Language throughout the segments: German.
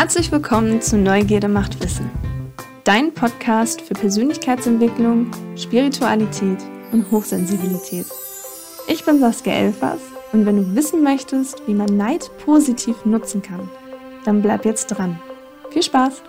Herzlich willkommen zu Neugierde macht Wissen. Dein Podcast für Persönlichkeitsentwicklung, Spiritualität und Hochsensibilität. Ich bin Saskia Elfers und wenn du wissen möchtest, wie man Neid positiv nutzen kann, dann bleib jetzt dran. Viel Spaß!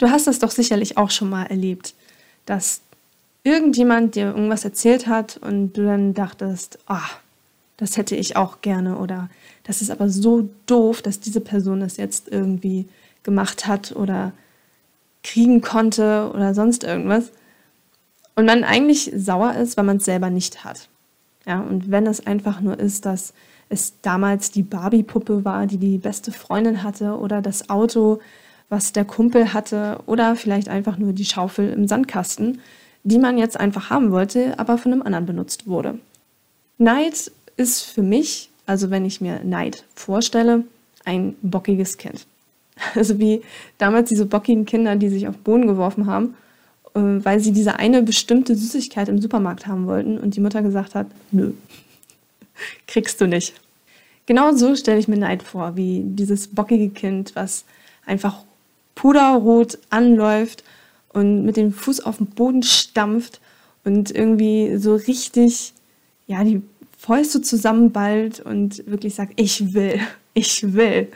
Du hast es doch sicherlich auch schon mal erlebt, dass irgendjemand dir irgendwas erzählt hat und du dann dachtest, ah, das hätte ich auch gerne oder das ist aber so doof, dass diese Person das jetzt irgendwie gemacht hat oder kriegen konnte oder sonst irgendwas. Und man eigentlich sauer ist, weil man es selber nicht hat. Ja, und wenn es einfach nur ist, dass es damals die Barbie-Puppe war, die die beste Freundin hatte oder das Auto, was der Kumpel hatte oder vielleicht einfach nur die Schaufel im Sandkasten, die man jetzt einfach haben wollte, aber von einem anderen benutzt wurde. Neid ist für mich, also wenn ich mir Neid vorstelle, ein bockiges Kind. Also wie damals diese bockigen Kinder, die sich auf den Boden geworfen haben, äh, weil sie diese eine bestimmte Süßigkeit im Supermarkt haben wollten und die Mutter gesagt hat, nö, kriegst du nicht. Genau so stelle ich mir Neid vor, wie dieses bockige Kind, was einfach puderrot anläuft und mit dem Fuß auf den Boden stampft und irgendwie so richtig, ja, die Fäuste zusammenballt und wirklich sagt, ich will, ich will.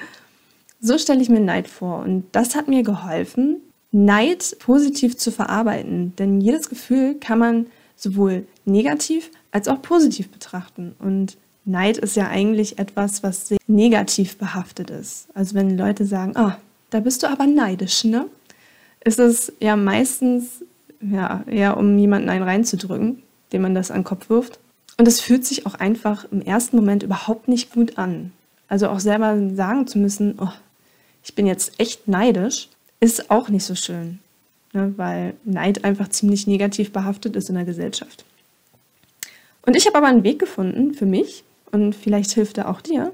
So stelle ich mir Neid vor und das hat mir geholfen, Neid positiv zu verarbeiten, denn jedes Gefühl kann man sowohl negativ als auch positiv betrachten und Neid ist ja eigentlich etwas, was sehr negativ behaftet ist. Also wenn Leute sagen, ah, da bist du aber neidisch, ne? Ist es ja meistens ja, eher um jemanden einen reinzudrücken, dem man das an den Kopf wirft. Und es fühlt sich auch einfach im ersten Moment überhaupt nicht gut an. Also auch selber sagen zu müssen, oh, ich bin jetzt echt neidisch, ist auch nicht so schön. Ne? Weil Neid einfach ziemlich negativ behaftet ist in der Gesellschaft. Und ich habe aber einen Weg gefunden für mich, und vielleicht hilft er auch dir,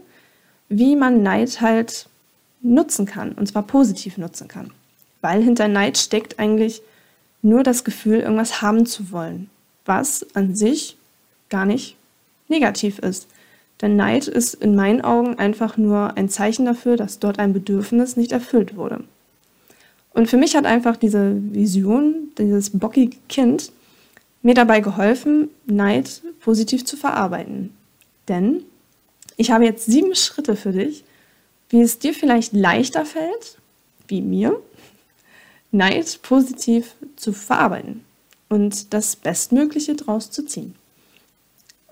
wie man Neid halt nutzen kann, und zwar positiv nutzen kann. Weil hinter Neid steckt eigentlich nur das Gefühl, irgendwas haben zu wollen, was an sich gar nicht negativ ist. Denn Neid ist in meinen Augen einfach nur ein Zeichen dafür, dass dort ein Bedürfnis nicht erfüllt wurde. Und für mich hat einfach diese Vision, dieses bockige Kind, mir dabei geholfen, Neid positiv zu verarbeiten. Denn ich habe jetzt sieben Schritte für dich, wie es dir vielleicht leichter fällt, wie mir, Neid positiv zu verarbeiten und das Bestmögliche daraus zu ziehen.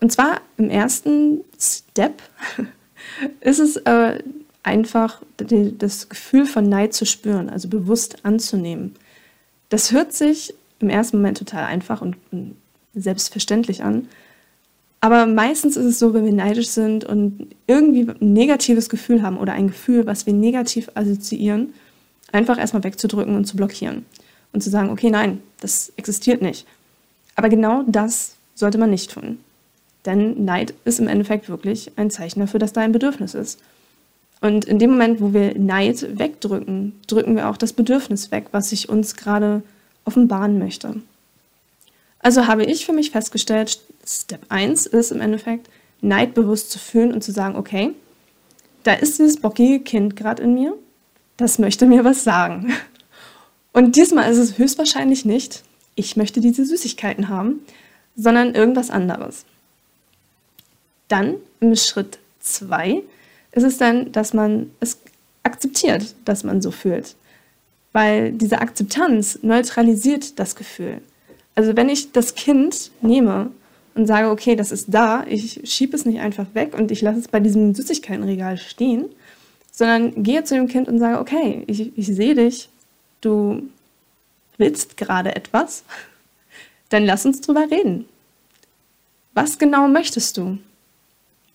Und zwar im ersten Step ist es äh, einfach das Gefühl von Neid zu spüren, also bewusst anzunehmen. Das hört sich im ersten Moment total einfach und selbstverständlich an, aber meistens ist es so, wenn wir neidisch sind und irgendwie ein negatives Gefühl haben oder ein Gefühl, was wir negativ assoziieren, einfach erstmal wegzudrücken und zu blockieren. Und zu sagen, okay, nein, das existiert nicht. Aber genau das sollte man nicht tun. Denn Neid ist im Endeffekt wirklich ein Zeichen dafür, dass da ein Bedürfnis ist. Und in dem Moment, wo wir Neid wegdrücken, drücken wir auch das Bedürfnis weg, was sich uns gerade offenbaren möchte. Also habe ich für mich festgestellt, Step 1 ist im Endeffekt, neidbewusst zu fühlen und zu sagen, okay, da ist dieses bockige Kind gerade in mir, das möchte mir was sagen. Und diesmal ist es höchstwahrscheinlich nicht, ich möchte diese Süßigkeiten haben, sondern irgendwas anderes. Dann im Schritt 2 ist es dann, dass man es akzeptiert, dass man so fühlt. Weil diese Akzeptanz neutralisiert das Gefühl. Also wenn ich das Kind nehme und sage, okay, das ist da, ich schiebe es nicht einfach weg und ich lasse es bei diesem Süßigkeitenregal stehen, sondern gehe zu dem Kind und sage, okay, ich, ich sehe dich, du willst gerade etwas, dann lass uns drüber reden. Was genau möchtest du?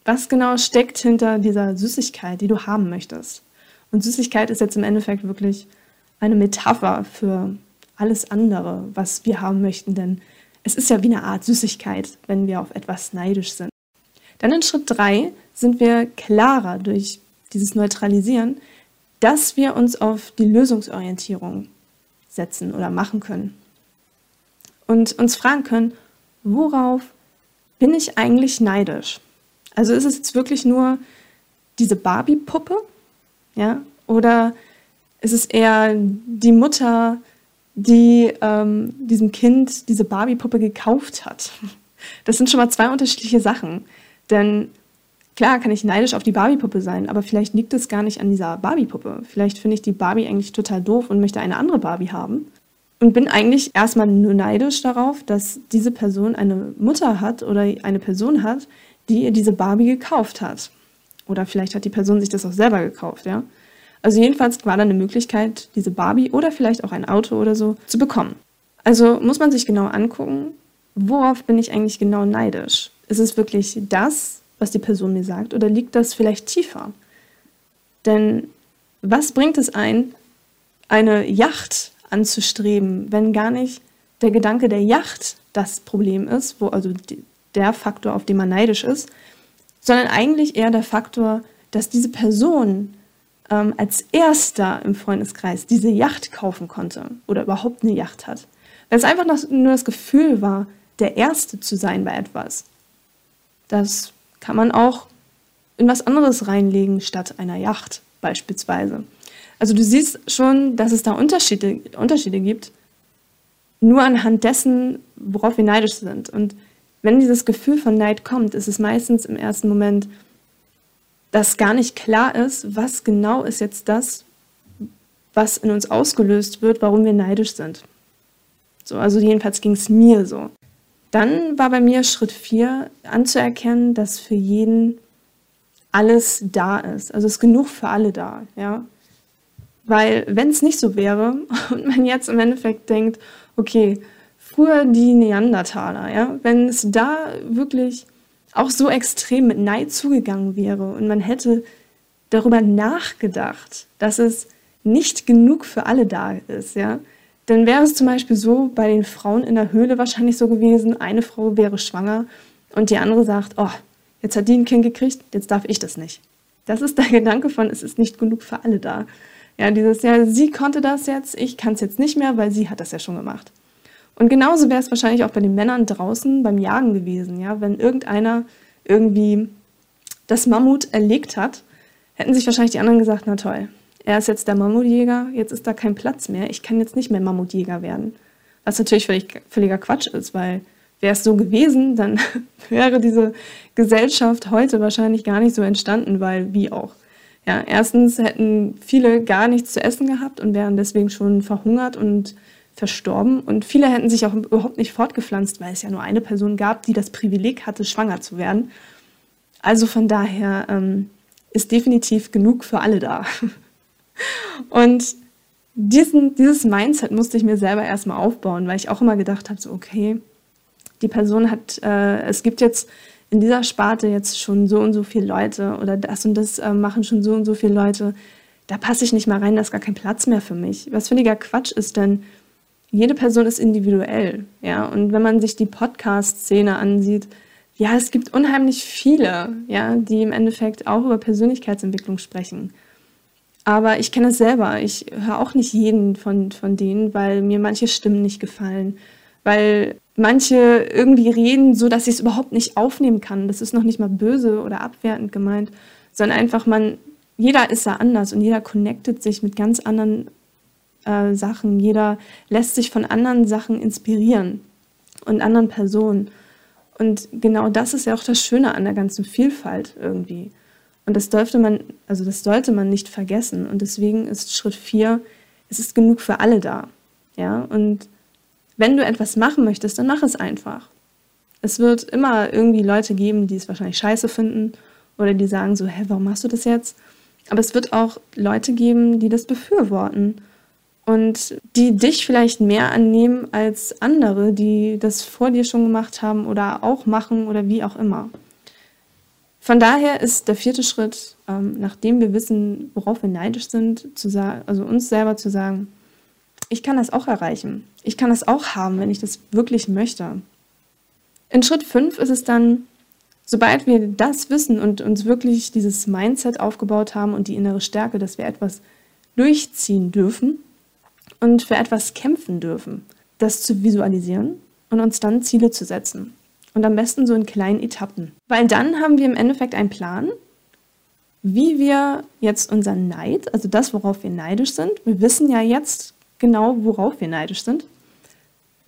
Was genau steckt hinter dieser Süßigkeit, die du haben möchtest? Und Süßigkeit ist jetzt im Endeffekt wirklich eine Metapher für alles andere, was wir haben möchten, denn es ist ja wie eine Art Süßigkeit, wenn wir auf etwas neidisch sind. Dann in Schritt 3 sind wir klarer durch dieses Neutralisieren, dass wir uns auf die Lösungsorientierung setzen oder machen können. Und uns fragen können, worauf bin ich eigentlich neidisch? Also ist es jetzt wirklich nur diese Barbie-Puppe? Ja? Oder ist es eher die Mutter, die ähm, diesem Kind diese Barbie-Puppe gekauft hat? Das sind schon mal zwei unterschiedliche Sachen. Denn klar kann ich neidisch auf die Barbie-Puppe sein, aber vielleicht liegt es gar nicht an dieser Barbie-Puppe. Vielleicht finde ich die Barbie eigentlich total doof und möchte eine andere Barbie haben. Und bin eigentlich erstmal nur neidisch darauf, dass diese Person eine Mutter hat oder eine Person hat, die ihr diese Barbie gekauft hat. Oder vielleicht hat die Person sich das auch selber gekauft, ja. Also jedenfalls war da eine Möglichkeit, diese Barbie oder vielleicht auch ein Auto oder so zu bekommen. Also muss man sich genau angucken, worauf bin ich eigentlich genau neidisch? Ist es wirklich das, was die Person mir sagt, oder liegt das vielleicht tiefer? Denn was bringt es ein, eine Yacht anzustreben, wenn gar nicht der Gedanke der Yacht das Problem ist, wo also die, der Faktor, auf den man neidisch ist, sondern eigentlich eher der Faktor, dass diese Person ähm, als erster im Freundeskreis diese Yacht kaufen konnte oder überhaupt eine Yacht hat. Weil es einfach nur das Gefühl war, der Erste zu sein bei etwas. Das kann man auch in was anderes reinlegen statt einer Yacht beispielsweise. Also du siehst schon, dass es da Unterschiede, Unterschiede gibt, nur anhand dessen, worauf wir neidisch sind. Und wenn dieses Gefühl von Neid kommt, ist es meistens im ersten Moment, dass gar nicht klar ist, was genau ist jetzt das, was in uns ausgelöst wird, warum wir neidisch sind. So, also jedenfalls ging es mir so. Dann war bei mir Schritt 4 anzuerkennen, dass für jeden alles da ist. Also es ist genug für alle da, ja. Weil wenn es nicht so wäre und man jetzt im Endeffekt denkt, okay, früher die Neandertaler, ja, wenn es da wirklich auch so extrem mit Neid zugegangen wäre und man hätte darüber nachgedacht, dass es nicht genug für alle da ist, ja, dann wäre es zum Beispiel so bei den Frauen in der Höhle wahrscheinlich so gewesen, eine Frau wäre schwanger und die andere sagt, oh, jetzt hat die ein Kind gekriegt, jetzt darf ich das nicht. Das ist der Gedanke von, es ist nicht genug für alle da. Ja, dieses, ja, sie konnte das jetzt, ich kann es jetzt nicht mehr, weil sie hat das ja schon gemacht. Und genauso wäre es wahrscheinlich auch bei den Männern draußen beim Jagen gewesen. Ja? Wenn irgendeiner irgendwie das Mammut erlegt hat, hätten sich wahrscheinlich die anderen gesagt, na toll, er ist jetzt der Mammutjäger, jetzt ist da kein Platz mehr, ich kann jetzt nicht mehr Mammutjäger werden. Was natürlich völlig, völliger Quatsch ist, weil wäre es so gewesen, dann wäre diese Gesellschaft heute wahrscheinlich gar nicht so entstanden, weil wie auch. Ja, erstens hätten viele gar nichts zu essen gehabt und wären deswegen schon verhungert und verstorben. Und viele hätten sich auch überhaupt nicht fortgepflanzt, weil es ja nur eine Person gab, die das Privileg hatte, schwanger zu werden. Also von daher ähm, ist definitiv genug für alle da. Und diesen, dieses Mindset musste ich mir selber erstmal aufbauen, weil ich auch immer gedacht habe, so okay, die Person hat, äh, es gibt jetzt in dieser Sparte jetzt schon so und so viele Leute oder das und das äh, machen schon so und so viele Leute, da passe ich nicht mal rein, da ist gar kein Platz mehr für mich. Was völliger Quatsch ist, denn jede Person ist individuell, ja. Und wenn man sich die Podcast-Szene ansieht, ja, es gibt unheimlich viele, ja, die im Endeffekt auch über Persönlichkeitsentwicklung sprechen. Aber ich kenne es selber. Ich höre auch nicht jeden von, von denen, weil mir manche Stimmen nicht gefallen. Weil manche irgendwie reden, so dass ich es überhaupt nicht aufnehmen kann. Das ist noch nicht mal böse oder abwertend gemeint, sondern einfach man, jeder ist da anders und jeder connectet sich mit ganz anderen äh, Sachen. Jeder lässt sich von anderen Sachen inspirieren und anderen Personen. Und genau das ist ja auch das Schöne an der ganzen Vielfalt irgendwie. Und das dürfte man, also das sollte man nicht vergessen. Und deswegen ist Schritt 4, es ist genug für alle da. Ja, und wenn du etwas machen möchtest, dann mach es einfach. Es wird immer irgendwie Leute geben, die es wahrscheinlich scheiße finden oder die sagen so, hä, warum machst du das jetzt? Aber es wird auch Leute geben, die das befürworten und die dich vielleicht mehr annehmen als andere, die das vor dir schon gemacht haben oder auch machen oder wie auch immer. Von daher ist der vierte Schritt, ähm, nachdem wir wissen, worauf wir neidisch sind, zu also uns selber zu sagen, ich kann das auch erreichen. Ich kann das auch haben, wenn ich das wirklich möchte. In Schritt 5 ist es dann, sobald wir das wissen und uns wirklich dieses Mindset aufgebaut haben und die innere Stärke, dass wir etwas durchziehen dürfen, und für etwas kämpfen dürfen, das zu visualisieren und uns dann Ziele zu setzen. Und am besten so in kleinen Etappen. Weil dann haben wir im Endeffekt einen Plan, wie wir jetzt unseren Neid, also das, worauf wir neidisch sind, wir wissen ja jetzt genau, worauf wir neidisch sind,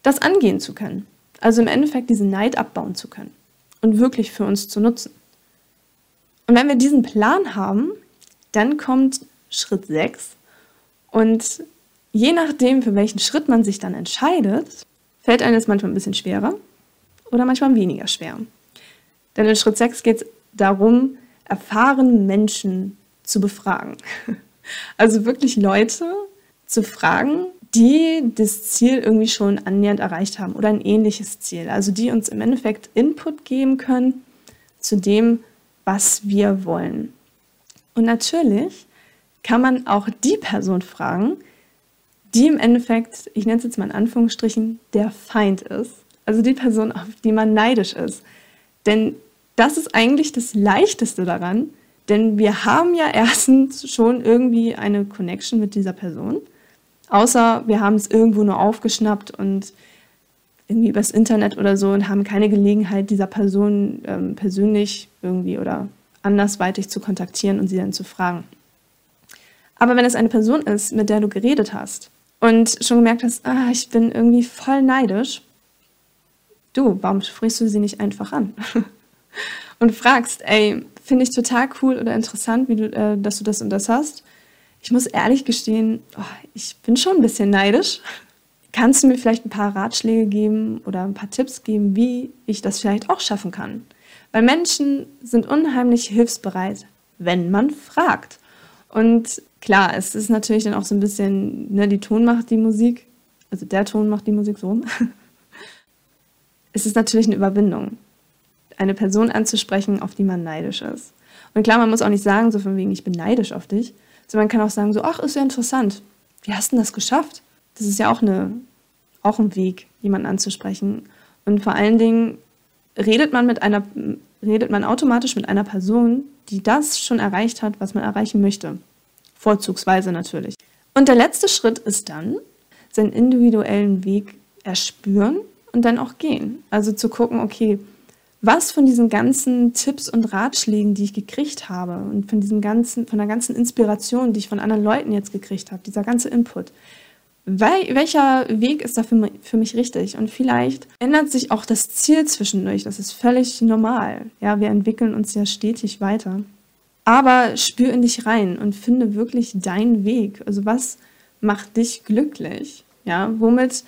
das angehen zu können. Also im Endeffekt diesen Neid abbauen zu können und wirklich für uns zu nutzen. Und wenn wir diesen Plan haben, dann kommt Schritt 6 und je nachdem, für welchen Schritt man sich dann entscheidet, fällt einem das manchmal ein bisschen schwerer oder manchmal weniger schwer. Denn in Schritt 6 geht es darum, erfahrene Menschen zu befragen. Also wirklich Leute zu fragen, die das Ziel irgendwie schon annähernd erreicht haben oder ein ähnliches Ziel. Also die uns im Endeffekt Input geben können zu dem, was wir wollen. Und natürlich kann man auch die Person fragen, die im Endeffekt, ich nenne es jetzt mal in Anführungsstrichen, der Feind ist. Also die Person, auf die man neidisch ist. Denn das ist eigentlich das Leichteste daran, denn wir haben ja erstens schon irgendwie eine Connection mit dieser Person. Außer wir haben es irgendwo nur aufgeschnappt und irgendwie übers Internet oder so und haben keine Gelegenheit, dieser Person ähm, persönlich irgendwie oder andersweitig zu kontaktieren und sie dann zu fragen. Aber wenn es eine Person ist, mit der du geredet hast, und schon gemerkt hast, ah, ich bin irgendwie voll neidisch, du, warum sprichst du sie nicht einfach an? und fragst, ey, finde ich total cool oder interessant, wie du, äh, dass du das und das hast. Ich muss ehrlich gestehen, oh, ich bin schon ein bisschen neidisch. Kannst du mir vielleicht ein paar Ratschläge geben oder ein paar Tipps geben, wie ich das vielleicht auch schaffen kann? Weil Menschen sind unheimlich hilfsbereit, wenn man fragt. Und klar, es ist natürlich dann auch so ein bisschen, ne, die Ton macht die Musik, also der Ton macht die Musik so. es ist natürlich eine Überwindung, eine Person anzusprechen, auf die man neidisch ist. Und klar, man muss auch nicht sagen, so von wegen, ich bin neidisch auf dich, sondern man kann auch sagen, so, ach, ist ja interessant. Wie hast du das geschafft? Das ist ja auch, eine, auch ein Weg, jemanden anzusprechen. Und vor allen Dingen redet man mit einer, redet man automatisch mit einer Person, die das schon erreicht hat, was man erreichen möchte. Vorzugsweise natürlich. Und der letzte Schritt ist dann, seinen individuellen Weg erspüren und dann auch gehen. Also zu gucken, okay, was von diesen ganzen Tipps und Ratschlägen, die ich gekriegt habe und von diesem ganzen, von der ganzen Inspiration, die ich von anderen Leuten jetzt gekriegt habe, dieser ganze Input, welcher Weg ist da für, für mich richtig? Und vielleicht ändert sich auch das Ziel zwischendurch. Das ist völlig normal. Ja, wir entwickeln uns ja stetig weiter. Aber spür in dich rein und finde wirklich deinen Weg. Also was macht dich glücklich? Ja, womit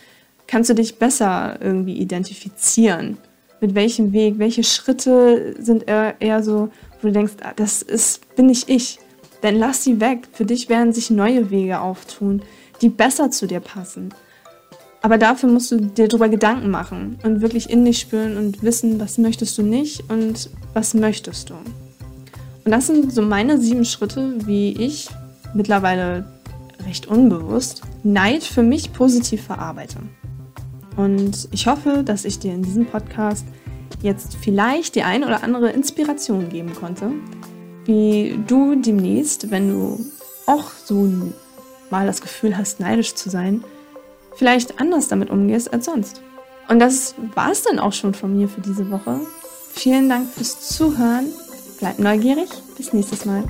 kannst du dich besser irgendwie identifizieren? Mit welchem Weg? Welche Schritte sind eher, eher so, wo du denkst, ah, das ist, bin nicht ich. Dann lass sie weg. Für dich werden sich neue Wege auftun die besser zu dir passen. Aber dafür musst du dir darüber Gedanken machen und wirklich in dich spüren und wissen, was möchtest du nicht und was möchtest du. Und das sind so meine sieben Schritte, wie ich mittlerweile recht unbewusst Neid für mich positiv verarbeite. Und ich hoffe, dass ich dir in diesem Podcast jetzt vielleicht die ein oder andere Inspiration geben konnte, wie du demnächst, wenn du auch so mal das Gefühl hast, neidisch zu sein, vielleicht anders damit umgehst als sonst. Und das war es dann auch schon von mir für diese Woche. Vielen Dank fürs Zuhören. Bleib neugierig. Bis nächstes Mal.